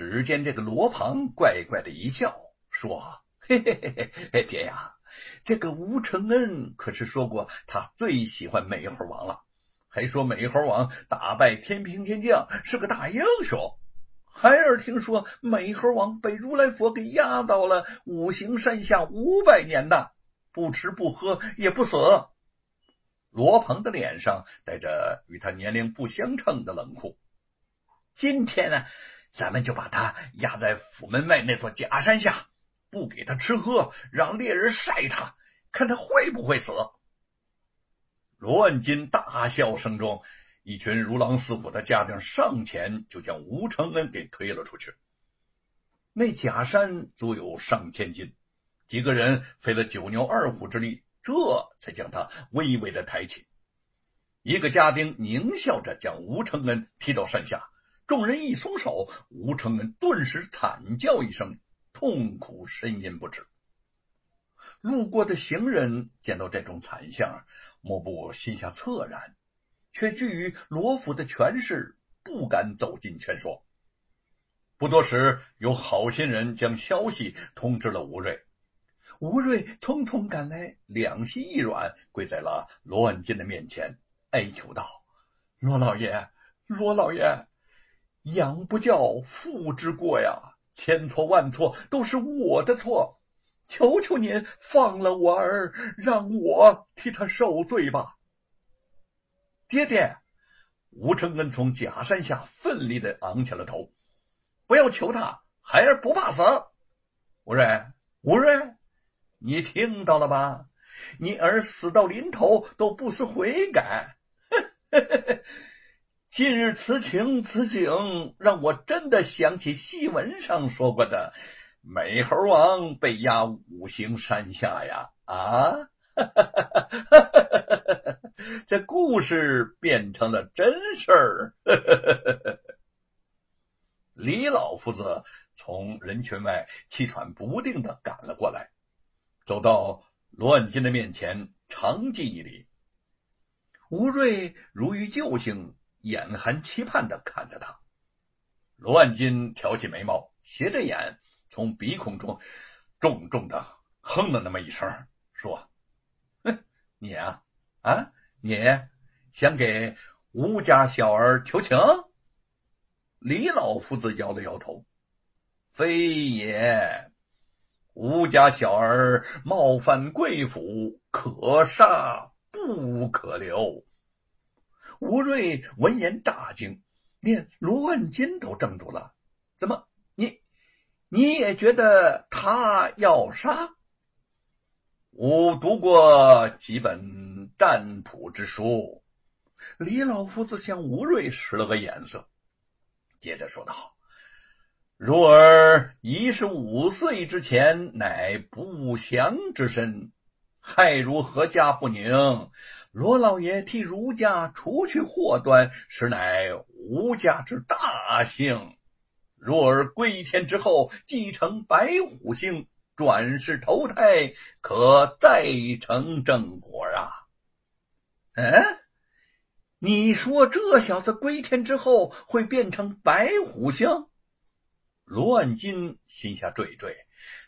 只见这个罗鹏怪怪的一笑，说：“嘿嘿嘿嘿，爹呀，这个吴承恩可是说过他最喜欢美猴王了，还说美猴王打败天兵天将是个大英雄。孩儿听说美猴王被如来佛给压到了五行山下五百年的，不吃不喝也不死。”罗鹏的脸上带着与他年龄不相称的冷酷。今天呢，咱们就把他压在府门外那座假山下，不给他吃喝，让猎人晒他，看他会不会死。罗万金大笑声中，一群如狼似虎的家丁上前就将吴承恩给推了出去。那假山足有上千斤，几个人费了九牛二虎之力。这才将他微微的抬起，一个家丁狞笑着将吴承恩踢到山下，众人一松手，吴承恩顿时惨叫一声，痛苦呻吟不止。路过的行人见到这种惨象，莫不心下恻然，却惧于罗府的权势，不敢走近劝说。不多时，有好心人将消息通知了吴瑞。吴瑞匆匆赶来，两膝一软，跪在了罗万金的面前，哀求道：“罗老爷，罗老爷，养不教，父之过呀，千错万错都是我的错，求求您放了我儿，让我替他受罪吧。”爹爹，吴承恩从假山下奋力的昂起了头，不要求他，孩儿不怕死。吴瑞，吴瑞。你听到了吧？你儿死到临头都不思悔改，今日此情此景，让我真的想起戏文上说过的美猴王被压五行山下呀！啊，这故事变成了真事儿。李老夫子从人群外气喘不定的赶了过来。走到罗万金的面前，长记一礼。吴瑞如遇救星，眼含期盼的看着他。罗万金挑起眉毛，斜着眼，从鼻孔中重重的哼了那么一声，说：“哼，你啊啊，你想给吴家小儿求情？”李老夫子摇了摇头：“非也。”吴家小儿冒犯贵府，可杀不可留。吴瑞闻言大惊，连罗万金都怔住了。怎么，你你也觉得他要杀？我读过几本占卜之书。李老夫子向吴瑞使了个眼色，接着说道。如儿一十五岁之前，乃不祥之身，害如何家不宁？罗老爷替儒家除去祸端，实乃吴家之大幸。若儿归天之后，继承白虎星，转世投胎，可再成正果啊！嗯，你说这小子归天之后会变成白虎星？罗万金心下惴惴，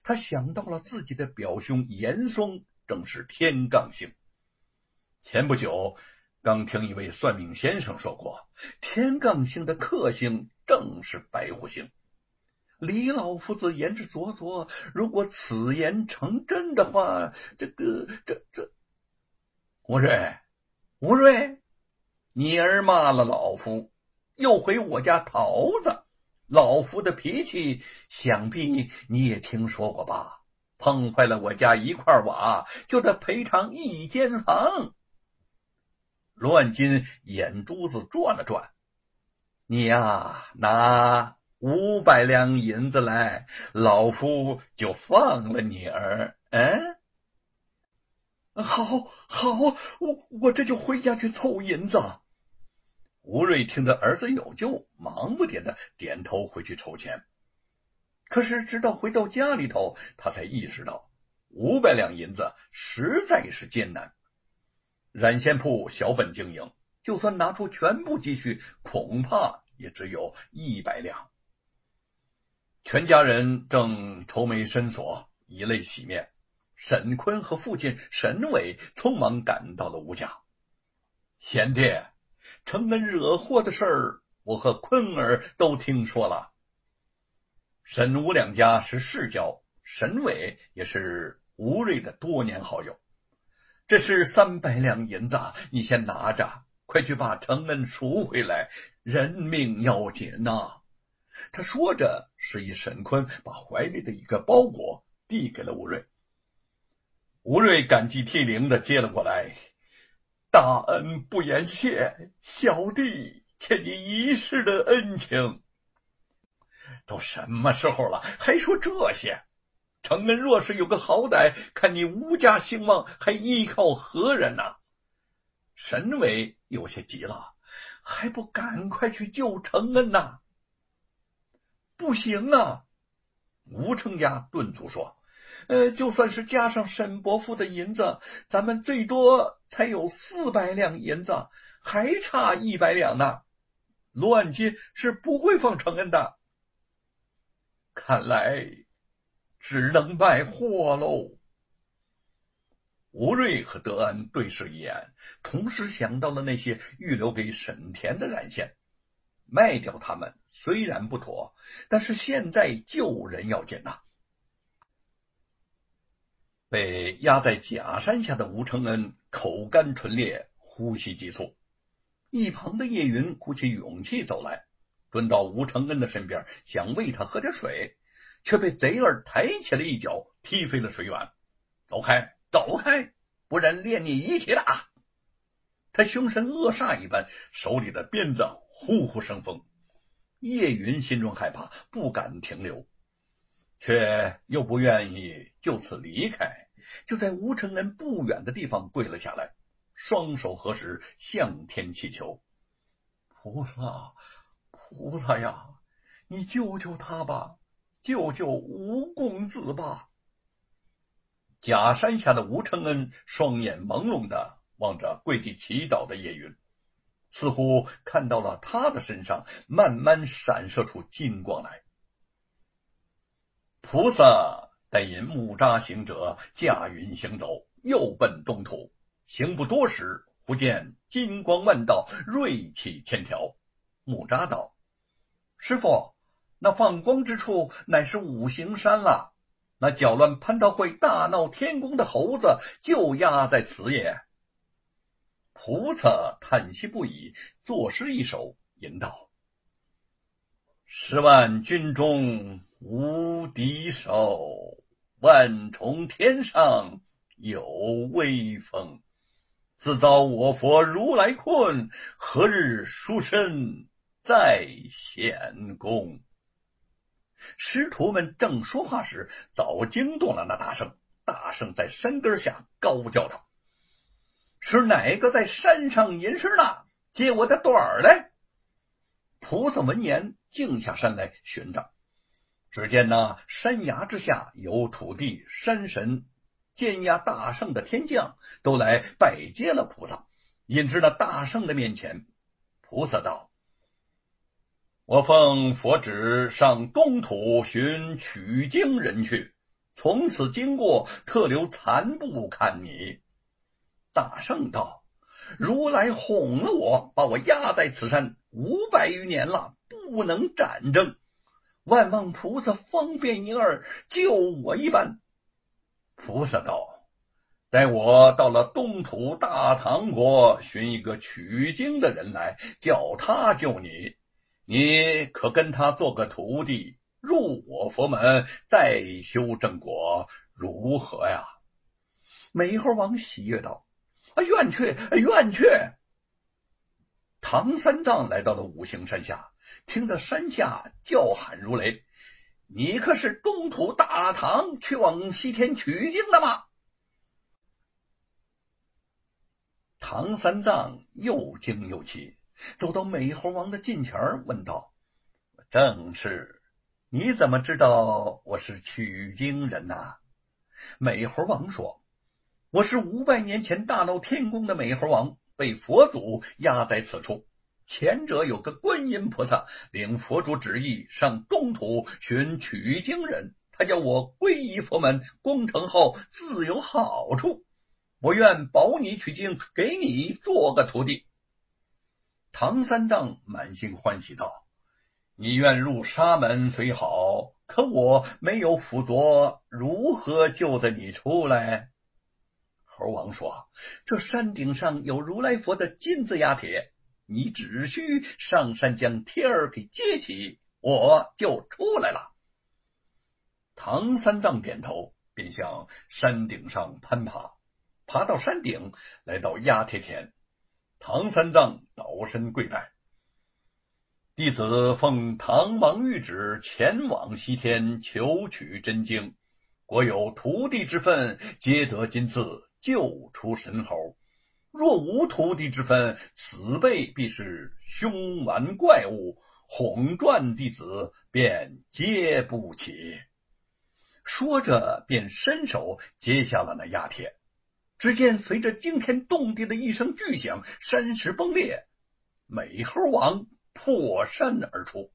他想到了自己的表兄严嵩正是天罡星。前不久刚听一位算命先生说过，天罡星的克星正是白虎星。李老夫子言之凿凿，如果此言成真的话，这个这这，吴瑞，吴瑞，你儿骂了老夫，又回我家桃子。老夫的脾气，想必你也听说过吧？碰坏了我家一块瓦，就得赔偿一间房。罗万金眼珠子转了转，你呀，拿五百两银子来，老夫就放了你儿。嗯，好，好，我我这就回家去凑银子。吴瑞听得儿子有救，忙不迭的点头回去筹钱。可是直到回到家里头，他才意识到五百两银子实在是艰难。染线铺小本经营，就算拿出全部积蓄，恐怕也只有一百两。全家人正愁眉深锁，以泪洗面。沈坤和父亲沈伟匆忙赶到了吴家。贤弟，承恩惹祸的事儿，我和坤儿都听说了。沈吴两家是世交，沈伟也是吴瑞的多年好友。这是三百两银子，你先拿着，快去把承恩赎回来，人命要紧呐！他说着，示意沈坤把怀里的一个包裹递给了吴瑞。吴瑞感激涕零的接了过来，大恩不言谢，小弟欠你一世的恩情。都什么时候了，还说这些？承恩若是有个好歹，看你吴家兴旺，还依靠何人呢？沈伟有些急了，还不赶快去救承恩呐？不行啊！吴成家顿足说。呃，就算是加上沈伯父的银子，咱们最多才有四百两银子，还差一百两呢。罗万金是不会放承恩的，看来只能卖货喽。吴瑞和德安对视一眼，同时想到了那些预留给沈田的染线，卖掉他们虽然不妥，但是现在救人要紧呐。被压在假山下的吴承恩口干唇裂，呼吸急促。一旁的叶云鼓起勇气走来，蹲到吴承恩的身边，想喂他喝点水，却被贼儿抬起了一脚，踢飞了水碗。走开，走开，不然连你一起打！他凶神恶煞一般，手里的鞭子呼呼生风。叶云心中害怕，不敢停留。却又不愿意就此离开，就在吴承恩不远的地方跪了下来，双手合十，向天祈求：“菩萨，菩萨呀，你救救他吧，救救吴公子吧！”假山下的吴承恩双眼朦胧的望着跪地祈祷的叶云，似乎看到了他的身上慢慢闪射出金光来。菩萨带引木扎行者驾云行走，又奔东土。行不多时，忽见金光万道，锐气千条。木扎道：“师傅，那放光之处乃是五行山了。那搅乱蟠桃会、大闹天宫的猴子就压在此也。”菩萨叹息不已，作诗一首，吟道：“十万军中。”无敌手，万重天上有威风。自遭我佛如来困，何日书身再显功？师徒们正说话时，早惊动了那大圣。大圣在山根下高叫道：“是哪个在山上吟诗呢？接我的短儿来！”菩萨闻言，静下山来寻找。只见那山崖之下，有土地、山神、监押大圣的天将都来拜接了菩萨，引至那大圣的面前。菩萨道：“我奉佛旨上东土寻取经人去，从此经过，特留残部看你。”大圣道：“如来哄了我，把我压在此山五百余年了，不能战争。”万望菩萨方便一二，救我一般。菩萨道：“待我到了东土大唐国，寻一个取经的人来，叫他救你。你可跟他做个徒弟，入我佛门，再修正果，如何呀？”美猴王喜悦道：“啊，愿去，愿去。”唐三藏来到了五行山下。听得山下叫喊如雷，你可是东土大唐去往西天取经的吗？唐三藏又惊又奇，走到美猴王的近前问道：“正是，你怎么知道我是取经人呐？”美猴王说：“我是五百年前大闹天宫的美猴王，被佛祖压在此处。”前者有个观音菩萨，领佛主旨意上东土寻取经人，他叫我皈依佛门，功成后自有好处。我愿保你取经，给你做个徒弟。唐三藏满心欢喜道：“你愿入沙门虽好，可我没有辅佐，如何救得你出来？”猴王说：“这山顶上有如来佛的金字压铁，你只需上山将天儿给接起，我就出来了。”唐三藏点头，便向山顶上攀爬。爬到山顶，来到压铁前，唐三藏倒身跪拜：“弟子奉唐王谕旨，前往西天求取真经。国有徒弟之分，皆得金字。”救出神猴，若无徒弟之分，此辈必是凶顽怪物，哄赚弟子便接不起。说着，便伸手接下了那压帖。只见随着惊天动地的一声巨响，山石崩裂，美猴王破山而出。